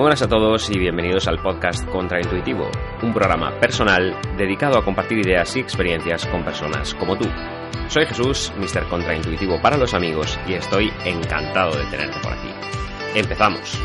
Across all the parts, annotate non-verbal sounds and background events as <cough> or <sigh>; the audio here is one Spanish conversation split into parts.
Buenas a todos y bienvenidos al podcast Contraintuitivo, un programa personal dedicado a compartir ideas y experiencias con personas como tú. Soy Jesús, Mr. Contraintuitivo para los amigos y estoy encantado de tenerte por aquí. Empezamos.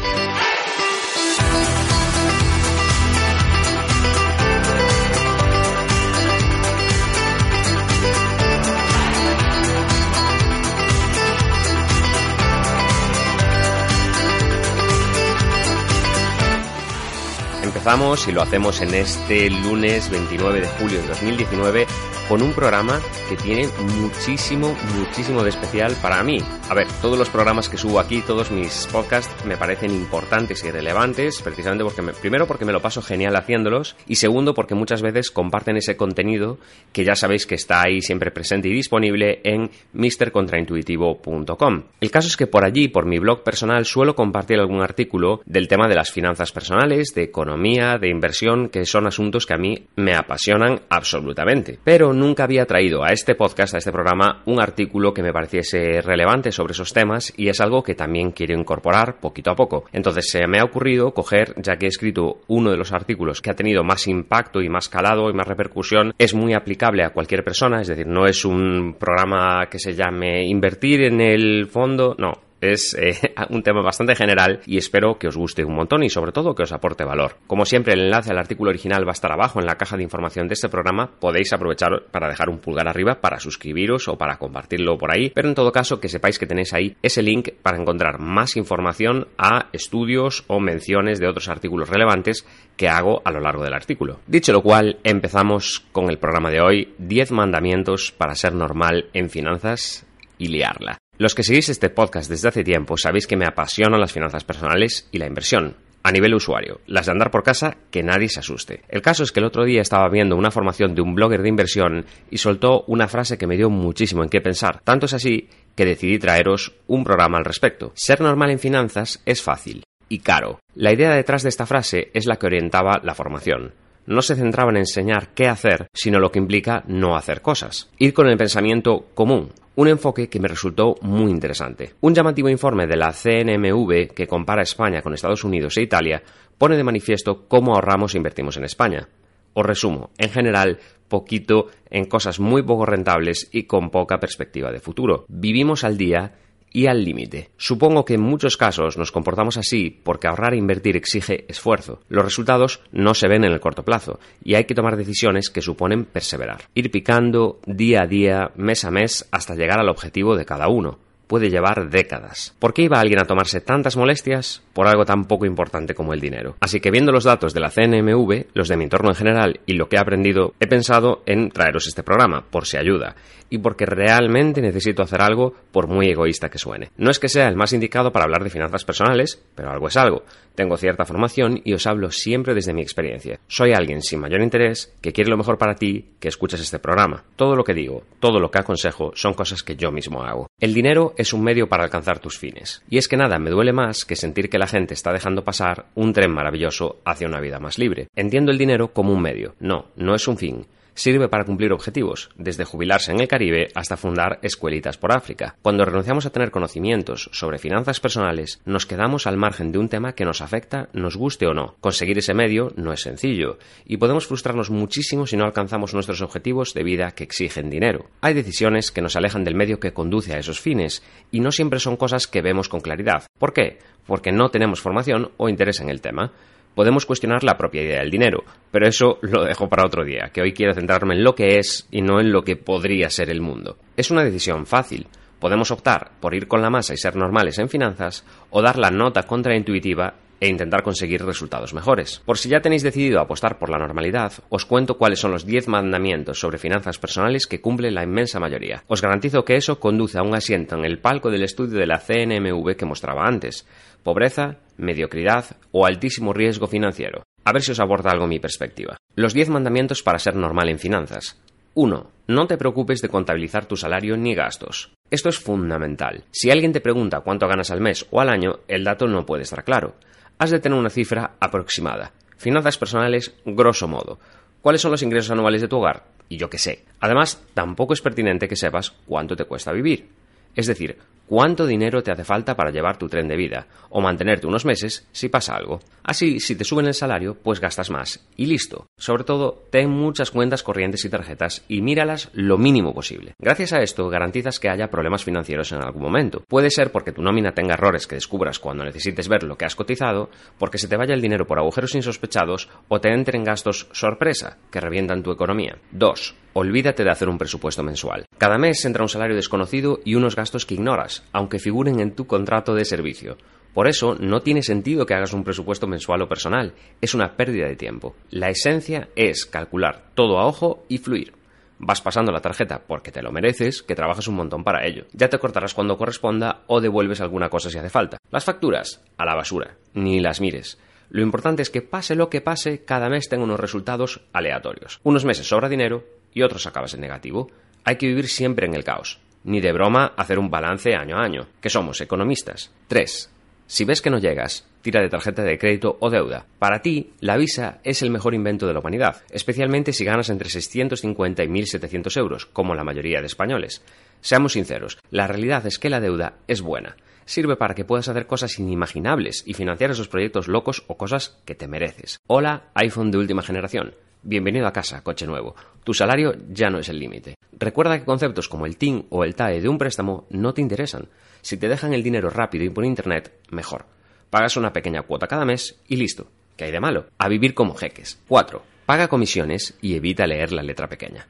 Y lo hacemos en este lunes 29 de julio de 2019 con un programa que tiene muchísimo, muchísimo de especial para mí. A ver, todos los programas que subo aquí, todos mis podcasts me parecen importantes y relevantes, precisamente porque, me, primero porque me lo paso genial haciéndolos y segundo porque muchas veces comparten ese contenido que ya sabéis que está ahí siempre presente y disponible en mrcontraintuitivo.com. El caso es que por allí, por mi blog personal, suelo compartir algún artículo del tema de las finanzas personales, de economía, de inversión, que son asuntos que a mí me apasionan absolutamente. Pero nunca había traído a este podcast, a este programa, un artículo que me pareciese relevante sobre esos temas y es algo que también quiero incorporar poquito a poco. Entonces se me ha ocurrido coger, ya que he escrito uno de los artículos que ha tenido más impacto y más calado y más repercusión, es muy aplicable a cualquier persona, es decir, no es un programa que se llame invertir en el fondo, no, es eh, <laughs> un tema bastante general y espero que os guste un montón y sobre todo que os aporte valor. Como siempre, el enlace al artículo original va a estar abajo en la caja de información de este programa. Podéis aprovechar para dejar un pulgar arriba para suscribiros o para compartirlo por ahí, pero en todo caso que sepáis que tenéis ahí ese link para encontrar más información a estudios o menciones de otros artículos relevantes que hago a lo largo del artículo. Dicho lo cual, empezamos con el programa de hoy, 10 mandamientos para ser normal en finanzas y liarla. Los que seguís este podcast desde hace tiempo sabéis que me apasionan las finanzas personales y la inversión. A nivel usuario, las de andar por casa, que nadie se asuste. El caso es que el otro día estaba viendo una formación de un blogger de inversión y soltó una frase que me dio muchísimo en qué pensar. Tanto es así que decidí traeros un programa al respecto. Ser normal en finanzas es fácil y caro. La idea detrás de esta frase es la que orientaba la formación no se centraba en enseñar qué hacer, sino lo que implica no hacer cosas. Ir con el pensamiento común, un enfoque que me resultó muy interesante. Un llamativo informe de la CNMV que compara España con Estados Unidos e Italia pone de manifiesto cómo ahorramos e invertimos en España. Os resumo, en general, poquito en cosas muy poco rentables y con poca perspectiva de futuro. Vivimos al día y al límite. Supongo que en muchos casos nos comportamos así porque ahorrar e invertir exige esfuerzo. Los resultados no se ven en el corto plazo y hay que tomar decisiones que suponen perseverar. Ir picando día a día, mes a mes, hasta llegar al objetivo de cada uno puede llevar décadas. ¿Por qué iba alguien a tomarse tantas molestias por algo tan poco importante como el dinero? Así que viendo los datos de la CNMV, los de mi entorno en general y lo que he aprendido, he pensado en traeros este programa, por si ayuda, y porque realmente necesito hacer algo por muy egoísta que suene. No es que sea el más indicado para hablar de finanzas personales, pero algo es algo. Tengo cierta formación y os hablo siempre desde mi experiencia. Soy alguien sin mayor interés que quiere lo mejor para ti que escuches este programa. Todo lo que digo, todo lo que aconsejo son cosas que yo mismo hago. El dinero es un medio para alcanzar tus fines. Y es que nada me duele más que sentir que la gente está dejando pasar un tren maravilloso hacia una vida más libre. Entiendo el dinero como un medio. No, no es un fin sirve para cumplir objetivos, desde jubilarse en el Caribe hasta fundar escuelitas por África. Cuando renunciamos a tener conocimientos sobre finanzas personales, nos quedamos al margen de un tema que nos afecta, nos guste o no. Conseguir ese medio no es sencillo, y podemos frustrarnos muchísimo si no alcanzamos nuestros objetivos de vida que exigen dinero. Hay decisiones que nos alejan del medio que conduce a esos fines, y no siempre son cosas que vemos con claridad. ¿Por qué? Porque no tenemos formación o interés en el tema podemos cuestionar la propia idea del dinero, pero eso lo dejo para otro día, que hoy quiero centrarme en lo que es y no en lo que podría ser el mundo. Es una decisión fácil. Podemos optar por ir con la masa y ser normales en finanzas o dar la nota contraintuitiva e intentar conseguir resultados mejores. Por si ya tenéis decidido apostar por la normalidad, os cuento cuáles son los 10 mandamientos sobre finanzas personales que cumple la inmensa mayoría. Os garantizo que eso conduce a un asiento en el palco del estudio de la CNMV que mostraba antes pobreza, mediocridad o altísimo riesgo financiero. A ver si os aborda algo mi perspectiva. Los 10 mandamientos para ser normal en finanzas. 1. No te preocupes de contabilizar tu salario ni gastos. Esto es fundamental. Si alguien te pregunta cuánto ganas al mes o al año, el dato no puede estar claro. Has de tener una cifra aproximada. Finanzas personales, grosso modo. ¿Cuáles son los ingresos anuales de tu hogar? Y yo qué sé. Además, tampoco es pertinente que sepas cuánto te cuesta vivir. Es decir, cuánto dinero te hace falta para llevar tu tren de vida o mantenerte unos meses si pasa algo. Así, si te suben el salario, pues gastas más. Y listo. Sobre todo, ten muchas cuentas corrientes y tarjetas y míralas lo mínimo posible. Gracias a esto, garantizas que haya problemas financieros en algún momento. Puede ser porque tu nómina tenga errores que descubras cuando necesites ver lo que has cotizado, porque se te vaya el dinero por agujeros insospechados o te entren gastos sorpresa que revientan tu economía. 2. Olvídate de hacer un presupuesto mensual. Cada mes entra un salario desconocido y unos gastos que ignoras, aunque figuren en tu contrato de servicio. Por eso no tiene sentido que hagas un presupuesto mensual o personal, es una pérdida de tiempo. La esencia es calcular todo a ojo y fluir. Vas pasando la tarjeta porque te lo mereces, que trabajas un montón para ello. Ya te cortarás cuando corresponda o devuelves alguna cosa si hace falta. Las facturas, a la basura, ni las mires. Lo importante es que pase lo que pase, cada mes tenga unos resultados aleatorios. Unos meses sobra dinero y otros acabas en negativo. Hay que vivir siempre en el caos. Ni de broma hacer un balance año a año, que somos economistas. 3. Si ves que no llegas, tira de tarjeta de crédito o deuda. Para ti, la visa es el mejor invento de la humanidad, especialmente si ganas entre 650 y 1.700 euros, como la mayoría de españoles. Seamos sinceros, la realidad es que la deuda es buena. Sirve para que puedas hacer cosas inimaginables y financiar esos proyectos locos o cosas que te mereces. Hola, iPhone de última generación. Bienvenido a casa, coche nuevo. Tu salario ya no es el límite. Recuerda que conceptos como el TIN o el TAE de un préstamo no te interesan. Si te dejan el dinero rápido y por internet, mejor. Pagas una pequeña cuota cada mes y listo. ¿Qué hay de malo? A vivir como jeques. 4. Paga comisiones y evita leer la letra pequeña.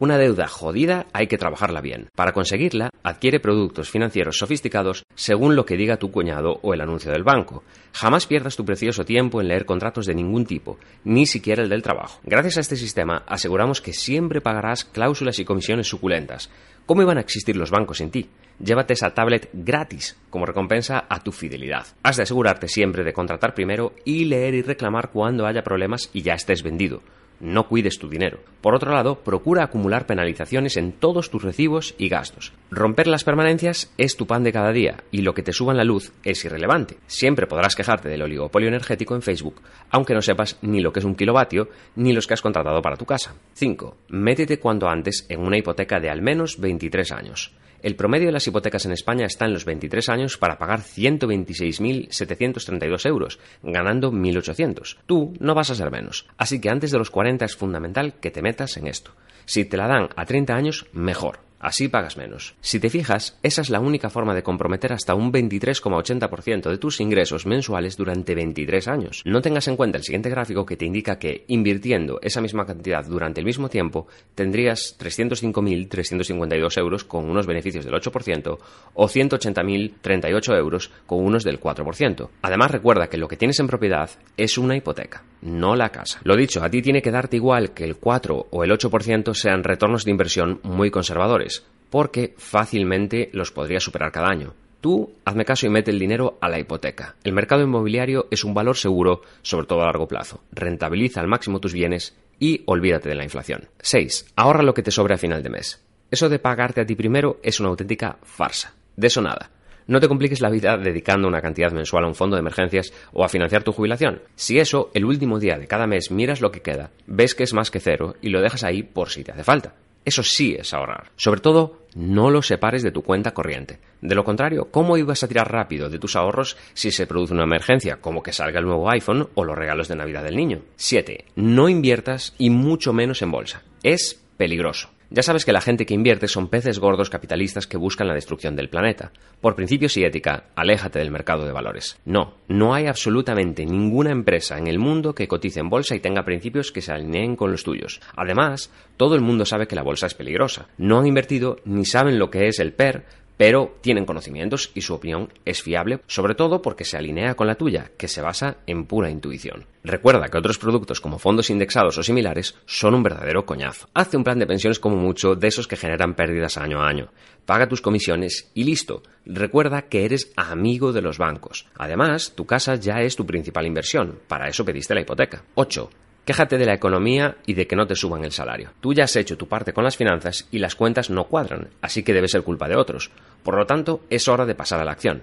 Una deuda jodida hay que trabajarla bien. Para conseguirla, adquiere productos financieros sofisticados según lo que diga tu cuñado o el anuncio del banco. Jamás pierdas tu precioso tiempo en leer contratos de ningún tipo, ni siquiera el del trabajo. Gracias a este sistema aseguramos que siempre pagarás cláusulas y comisiones suculentas. ¿Cómo iban a existir los bancos sin ti? Llévate esa tablet gratis como recompensa a tu fidelidad. Has de asegurarte siempre de contratar primero y leer y reclamar cuando haya problemas y ya estés vendido no cuides tu dinero. Por otro lado, procura acumular penalizaciones en todos tus recibos y gastos. Romper las permanencias es tu pan de cada día y lo que te suba en la luz es irrelevante. Siempre podrás quejarte del oligopolio energético en Facebook, aunque no sepas ni lo que es un kilovatio ni los que has contratado para tu casa. 5. Métete cuanto antes en una hipoteca de al menos 23 años. El promedio de las hipotecas en España está en los 23 años para pagar 126.732 euros, ganando 1.800. Tú no vas a ser menos. Así que antes de los 40 es fundamental que te metas en esto. Si te la dan a 30 años, mejor. Así pagas menos. Si te fijas, esa es la única forma de comprometer hasta un 23,80% de tus ingresos mensuales durante 23 años. No tengas en cuenta el siguiente gráfico que te indica que, invirtiendo esa misma cantidad durante el mismo tiempo, tendrías 305.352 euros con unos beneficios del 8% o 180.038 euros con unos del 4%. Además, recuerda que lo que tienes en propiedad es una hipoteca, no la casa. Lo dicho, a ti tiene que darte igual que el 4 o el 8% sean retornos de inversión muy conservadores porque fácilmente los podría superar cada año. Tú hazme caso y mete el dinero a la hipoteca. El mercado inmobiliario es un valor seguro, sobre todo a largo plazo. Rentabiliza al máximo tus bienes y olvídate de la inflación. 6. Ahorra lo que te sobre a final de mes. Eso de pagarte a ti primero es una auténtica farsa. De eso nada. No te compliques la vida dedicando una cantidad mensual a un fondo de emergencias o a financiar tu jubilación. Si eso, el último día de cada mes miras lo que queda, ves que es más que cero y lo dejas ahí por si te hace falta. Eso sí es ahorrar. Sobre todo, no lo separes de tu cuenta corriente. De lo contrario, ¿cómo ibas a tirar rápido de tus ahorros si se produce una emergencia, como que salga el nuevo iPhone o los regalos de Navidad del niño? 7. No inviertas y mucho menos en bolsa. Es peligroso. Ya sabes que la gente que invierte son peces gordos capitalistas que buscan la destrucción del planeta. Por principios y ética, aléjate del mercado de valores. No, no hay absolutamente ninguna empresa en el mundo que cotice en bolsa y tenga principios que se alineen con los tuyos. Además, todo el mundo sabe que la bolsa es peligrosa. No han invertido ni saben lo que es el PER, pero tienen conocimientos y su opinión es fiable, sobre todo porque se alinea con la tuya, que se basa en pura intuición. Recuerda que otros productos como fondos indexados o similares son un verdadero coñazo. Hazte un plan de pensiones como mucho de esos que generan pérdidas año a año. Paga tus comisiones y listo. Recuerda que eres amigo de los bancos. Además, tu casa ya es tu principal inversión. Para eso pediste la hipoteca. 8. Quéjate de la economía y de que no te suban el salario. Tú ya has hecho tu parte con las finanzas y las cuentas no cuadran, así que debe ser culpa de otros. Por lo tanto, es hora de pasar a la acción.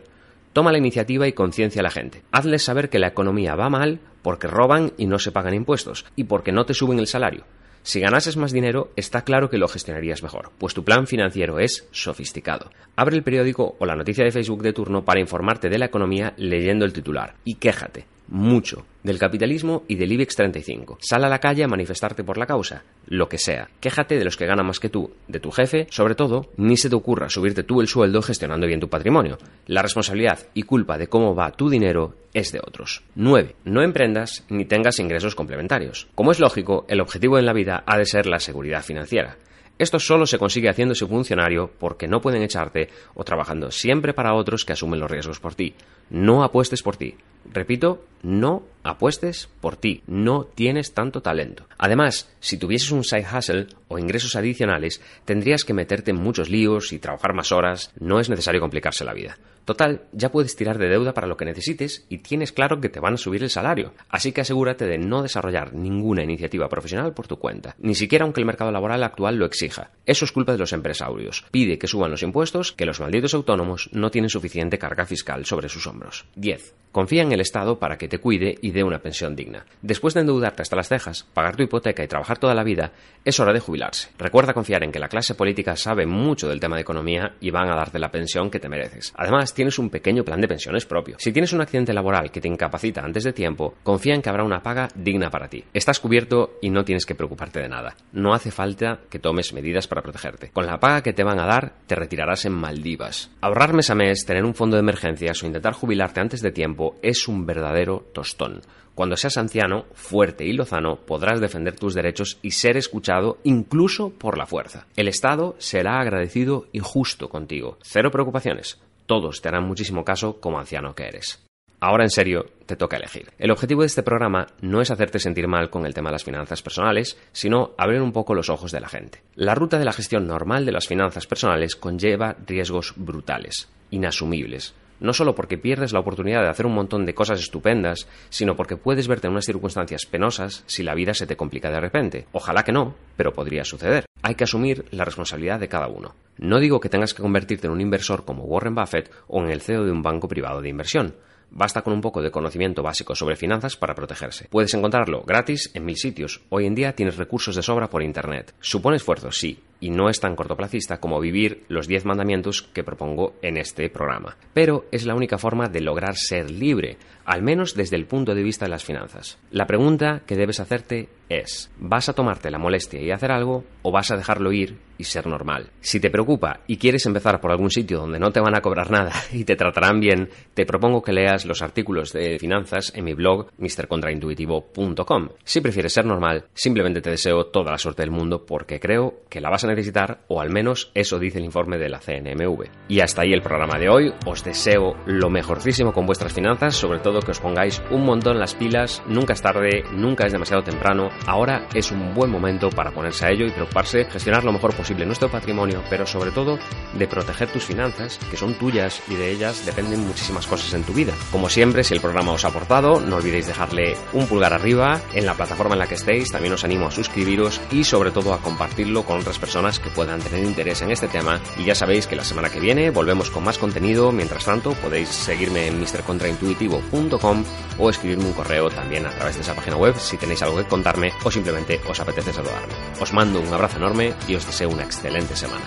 Toma la iniciativa y conciencia a la gente. Hazles saber que la economía va mal porque roban y no se pagan impuestos, y porque no te suben el salario. Si ganases más dinero, está claro que lo gestionarías mejor, pues tu plan financiero es sofisticado. Abre el periódico o la noticia de Facebook de turno para informarte de la economía leyendo el titular y quéjate mucho del capitalismo y del IBEX 35. Sal a la calle a manifestarte por la causa, lo que sea. Quéjate de los que ganan más que tú, de tu jefe, sobre todo, ni se te ocurra subirte tú el sueldo gestionando bien tu patrimonio. La responsabilidad y culpa de cómo va tu dinero es de otros. 9. No emprendas ni tengas ingresos complementarios. Como es lógico, el objetivo en la vida ha de ser la seguridad financiera. Esto solo se consigue haciéndose funcionario porque no pueden echarte o trabajando siempre para otros que asumen los riesgos por ti. No apuestes por ti. Repito, no apuestes por ti. No tienes tanto talento. Además, si tuvieses un side hustle o ingresos adicionales, tendrías que meterte en muchos líos y trabajar más horas. No es necesario complicarse la vida. Total, ya puedes tirar de deuda para lo que necesites y tienes claro que te van a subir el salario. Así que asegúrate de no desarrollar ninguna iniciativa profesional por tu cuenta, ni siquiera aunque el mercado laboral actual lo exija. Eso es culpa de los empresarios. Pide que suban los impuestos, que los malditos autónomos no tienen suficiente carga fiscal sobre sus hombros. 10. Confía en el Estado para que te cuide y dé una pensión digna. Después de endeudarte hasta las cejas, pagar tu hipoteca y trabajar toda la vida, es hora de jubilarse. Recuerda confiar en que la clase política sabe mucho del tema de economía y van a darte la pensión que te mereces. Además, tienes un pequeño plan de pensiones propio. Si tienes un accidente laboral que te incapacita antes de tiempo, confía en que habrá una paga digna para ti. Estás cubierto y no tienes que preocuparte de nada. No hace falta que tomes medidas para protegerte. Con la paga que te van a dar, te retirarás en Maldivas. Ahorrar mes a mes, tener un fondo de emergencias o intentar jubilarte antes de tiempo es un verdadero tostón. Cuando seas anciano, fuerte y lozano, podrás defender tus derechos y ser escuchado incluso por la fuerza. El Estado será agradecido y justo contigo. Cero preocupaciones. Todos te harán muchísimo caso como anciano que eres. Ahora en serio, te toca elegir. El objetivo de este programa no es hacerte sentir mal con el tema de las finanzas personales, sino abrir un poco los ojos de la gente. La ruta de la gestión normal de las finanzas personales conlleva riesgos brutales, inasumibles no solo porque pierdes la oportunidad de hacer un montón de cosas estupendas, sino porque puedes verte en unas circunstancias penosas si la vida se te complica de repente. Ojalá que no, pero podría suceder. Hay que asumir la responsabilidad de cada uno. No digo que tengas que convertirte en un inversor como Warren Buffett o en el CEO de un banco privado de inversión. Basta con un poco de conocimiento básico sobre finanzas para protegerse. Puedes encontrarlo gratis en mil sitios. Hoy en día tienes recursos de sobra por Internet. Supone esfuerzo, sí, y no es tan cortoplacista como vivir los 10 mandamientos que propongo en este programa. Pero es la única forma de lograr ser libre, al menos desde el punto de vista de las finanzas. La pregunta que debes hacerte es, ¿vas a tomarte la molestia y hacer algo o vas a dejarlo ir y ser normal? Si te preocupa y quieres empezar por algún sitio donde no te van a cobrar nada <laughs> y te tratarán bien, te propongo que leas los artículos de finanzas en mi blog mrcontraintuitivo.com. Si prefieres ser normal, simplemente te deseo toda la suerte del mundo porque creo que la vas a necesitar o al menos eso dice el informe de la CNMV. Y hasta ahí el programa de hoy. Os deseo lo mejorcísimo con vuestras finanzas, sobre todo que os pongáis un montón las pilas, nunca es tarde, nunca es demasiado temprano, ahora es un buen momento para ponerse a ello y preocuparse, gestionar lo mejor posible nuestro patrimonio, pero sobre todo de proteger tus finanzas, que son tuyas y de ellas dependen muchísimas cosas en tu vida. Como siempre, si el programa os ha aportado, no olvidéis dejarle un pulgar arriba en la plataforma en la que estéis, también os animo a suscribiros y sobre todo a compartirlo con otras personas que puedan tener interés en este tema y ya sabéis que la semana que viene volvemos con más contenido, mientras tanto podéis seguirme en mrcontraintuitivo.com o escribirme un correo también a través de esa página web si tenéis algo que contarme o simplemente os apetece saludarme. Os mando un abrazo enorme y os deseo una excelente semana.